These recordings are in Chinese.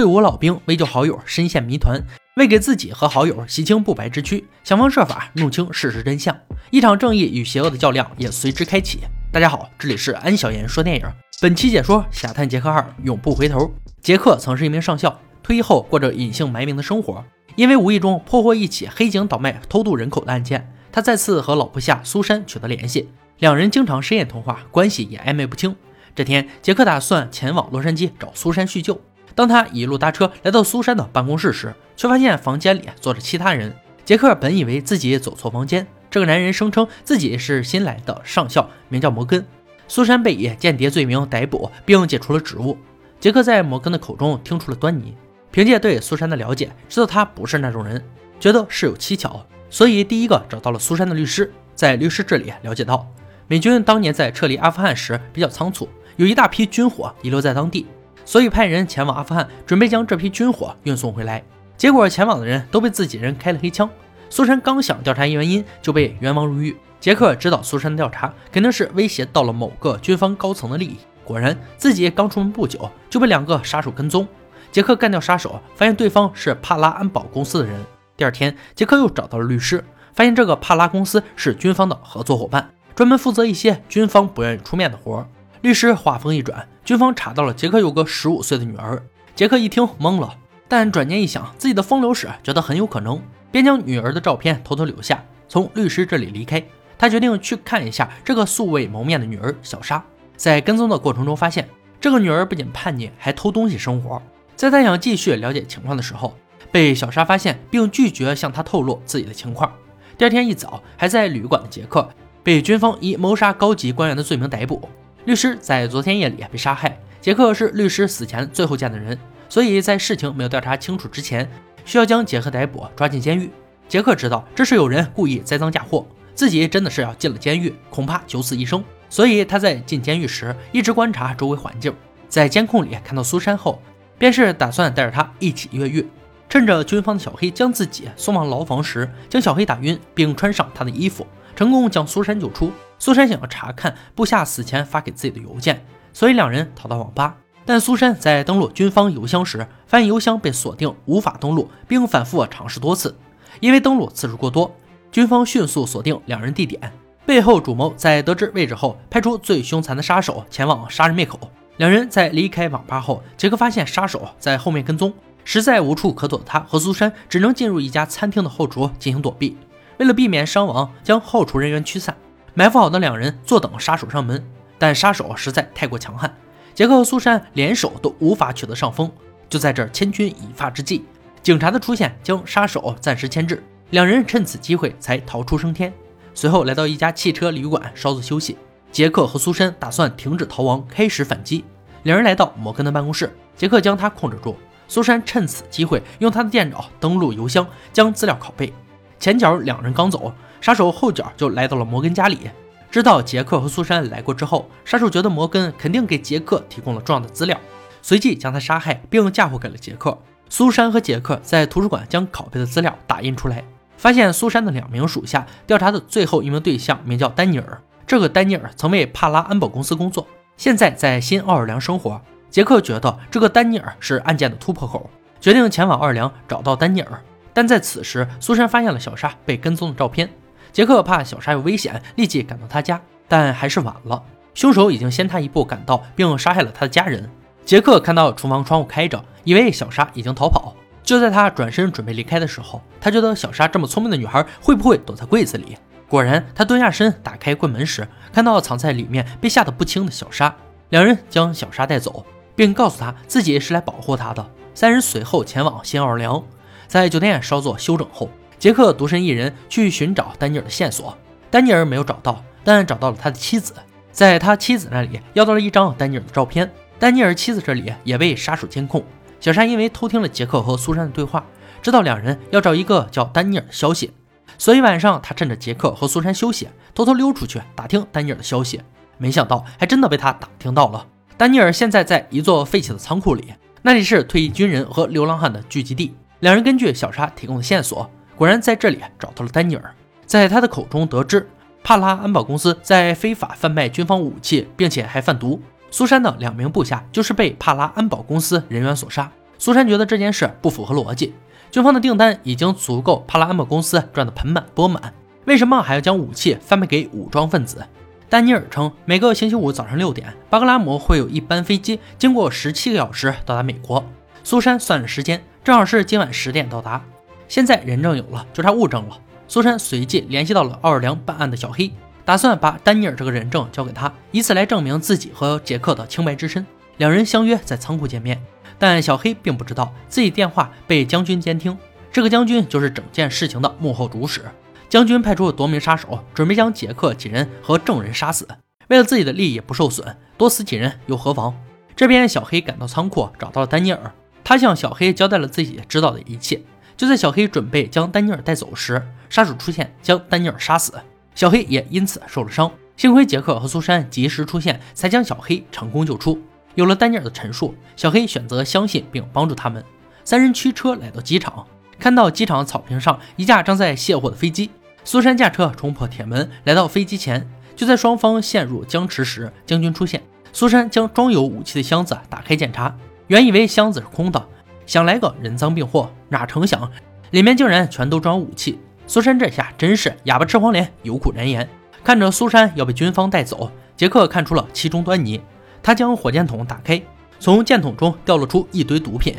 退伍老兵为救好友深陷谜团，为给自己和好友洗清不白之躯，想方设法弄清事实真相。一场正义与邪恶的较量也随之开启。大家好，这里是安小言说电影。本期解说《侠探杰克二：永不回头》。杰克曾是一名上校，退役后过着隐姓埋名的生活。因为无意中破获一起黑警倒卖偷渡人口的案件，他再次和老部下苏珊取得联系，两人经常深夜通话，关系也暧昧不清。这天，杰克打算前往洛杉矶找苏珊叙旧。当他一路搭车来到苏珊的办公室时，却发现房间里坐着其他人。杰克本以为自己走错房间，这个男人声称自己是新来的上校，名叫摩根。苏珊被以间谍罪名逮捕，并解除了职务。杰克在摩根的口中听出了端倪，凭借对苏珊的了解，知道他不是那种人，觉得事有蹊跷，所以第一个找到了苏珊的律师。在律师这里了解到，美军当年在撤离阿富汗时比较仓促。有一大批军火遗留在当地，所以派人前往阿富汗，准备将这批军火运送回来。结果前往的人都被自己人开了黑枪。苏珊刚想调查原因，就被冤枉入狱。杰克知道苏珊的调查肯定是威胁到了某个军方高层的利益。果然，自己刚出门不久，就被两个杀手跟踪。杰克干掉杀手，发现对方是帕拉安保公司的人。第二天，杰克又找到了律师，发现这个帕拉公司是军方的合作伙伴，专门负责一些军方不愿意出面的活儿。律师话锋一转，军方查到了杰克有个十五岁的女儿。杰克一听懵了，但转念一想，自己的风流史觉得很有可能，便将女儿的照片偷偷留下，从律师这里离开。他决定去看一下这个素未谋面的女儿小莎。在跟踪的过程中，发现这个女儿不仅叛逆，还偷东西生活。在他想继续了解情况的时候，被小莎发现，并拒绝向他透露自己的情况。第二天一早，还在旅馆的杰克被军方以谋杀高级官员的罪名逮捕。律师在昨天夜里被杀害。杰克是律师死前最后见的人，所以在事情没有调查清楚之前，需要将杰克逮捕，抓进监狱。杰克知道这是有人故意栽赃嫁祸，自己真的是要进了监狱，恐怕九死一生。所以他在进监狱时一直观察周围环境，在监控里看到苏珊后，便是打算带着她一起越狱。趁着军方的小黑将自己送往牢房时，将小黑打晕，并穿上他的衣服，成功将苏珊救出。苏珊想要查看部下死前发给自己的邮件，所以两人逃到网吧。但苏珊在登录军方邮箱时，发现邮箱被锁定，无法登录，并反复尝试多次。因为登录次数过多，军方迅速锁定两人地点。背后主谋在得知位置后，派出最凶残的杀手前往杀人灭口。两人在离开网吧后，杰克发现杀手在后面跟踪，实在无处可躲的他和苏珊只能进入一家餐厅的后厨进行躲避。为了避免伤亡，将后厨人员驱散。埋伏好的两人坐等杀手上门，但杀手实在太过强悍，杰克和苏珊联手都无法取得上风。就在这千钧一发之际，警察的出现将杀手暂时牵制，两人趁此机会才逃出升天。随后来到一家汽车旅馆稍作休息，杰克和苏珊打算停止逃亡，开始反击。两人来到摩根的办公室，杰克将他控制住，苏珊趁此机会用他的电脑登录邮箱，将资料拷贝。前脚两人刚走。杀手后脚就来到了摩根家里，知道杰克和苏珊来过之后，杀手觉得摩根肯定给杰克提供了重要的资料，随即将他杀害，并嫁祸给了杰克。苏珊和杰克在图书馆将拷贝的资料打印出来，发现苏珊的两名属下调查的最后一名对象名叫丹尼尔。这个丹尼尔曾为帕拉安保公司工作，现在在新奥尔良生活。杰克觉得这个丹尼尔是案件的突破口，决定前往奥尔良找到丹尼尔。但在此时，苏珊发现了小莎被跟踪的照片。杰克怕小莎有危险，立即赶到他家，但还是晚了。凶手已经先他一步赶到，并杀害了他的家人。杰克看到厨房窗户开着，以为小莎已经逃跑。就在他转身准备离开的时候，他觉得小莎这么聪明的女孩会不会躲在柜子里？果然，他蹲下身打开柜门时，看到藏在里面被吓得不轻的小莎。两人将小莎带走，并告诉他自己是来保护她的。三人随后前往新奥尔良，在酒店稍作休整后。杰克独身一人去寻找丹尼尔的线索，丹尼尔没有找到，但找到了他的妻子，在他妻子那里要到了一张丹尼尔的照片。丹尼尔妻子这里也被杀手监控。小莎因为偷听了杰克和苏珊的对话，知道两人要找一个叫丹尼尔的消息，所以晚上他趁着杰克和苏珊休息，偷偷溜出去打听丹尼尔的消息。没想到还真的被他打听到了。丹尼尔现在在一座废弃的仓库里，那里是退役军人和流浪汉的聚集地。两人根据小莎提供的线索。果然在这里找到了丹尼尔，在他的口中得知帕拉安保公司在非法贩卖军方武器，并且还贩毒。苏珊的两名部下就是被帕拉安保公司人员所杀，苏珊觉得这件事不符合逻辑，军方的订单已经足够帕拉安保公司赚得盆满钵满，为什么还要将武器贩卖给武装分子？丹尼尔称，每个星期五早上六点，巴格拉姆会有一班飞机经过十七个小时到达美国。苏珊算了时间，正好是今晚十点到达。现在人证有了，就差物证了。苏珊随即联系到了奥尔良办案的小黑，打算把丹尼尔这个人证交给他，以此来证明自己和杰克的清白之身。两人相约在仓库见面，但小黑并不知道自己电话被将军监听。这个将军就是整件事情的幕后主使。将军派出多名杀手，准备将杰克几人和证人杀死。为了自己的利益不受损，多死几人又何妨？这边小黑赶到仓库，找到了丹尼尔。他向小黑交代了自己知道的一切。就在小黑准备将丹尼尔带走时，杀手出现，将丹尼尔杀死。小黑也因此受了伤。幸亏杰克和苏珊及时出现，才将小黑成功救出。有了丹尼尔的陈述，小黑选择相信并帮助他们。三人驱车来到机场，看到机场草坪上一架正在卸货的飞机。苏珊驾车冲破铁门，来到飞机前。就在双方陷入僵持时，将军出现。苏珊将装有武器的箱子打开检查，原以为箱子是空的，想来个人赃并获，哪成想里面竟然全都装武器。苏珊这下真是哑巴吃黄连，有苦难言。看着苏珊要被军方带走，杰克看出了其中端倪。他将火箭筒打开，从箭筒中掉落出一堆毒品。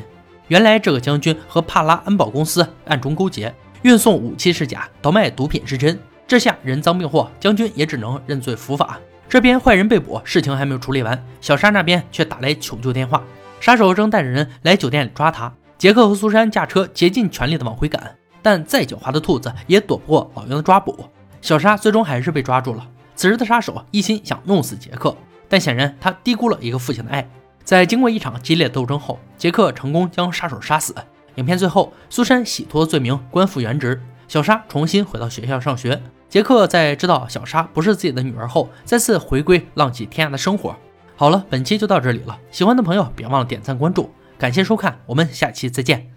原来这个将军和帕拉安保公司暗中勾结。运送武器是假，倒卖毒品是真，这下人赃并获，将军也只能认罪伏法。这边坏人被捕，事情还没有处理完，小沙那边却打来求救电话，杀手正带着人来酒店里抓他。杰克和苏珊驾车竭尽全力的往回赶，但再狡猾的兔子也躲不过老鹰的抓捕。小沙最终还是被抓住了。此时的杀手一心想弄死杰克，但显然他低估了一个父亲的爱。在经过一场激烈斗争后，杰克成功将杀手杀死。影片最后，苏珊洗脱罪名，官复原职。小沙重新回到学校上学。杰克在知道小沙不是自己的女儿后，再次回归浪迹天涯的生活。好了，本期就到这里了。喜欢的朋友别忘了点赞关注，感谢收看，我们下期再见。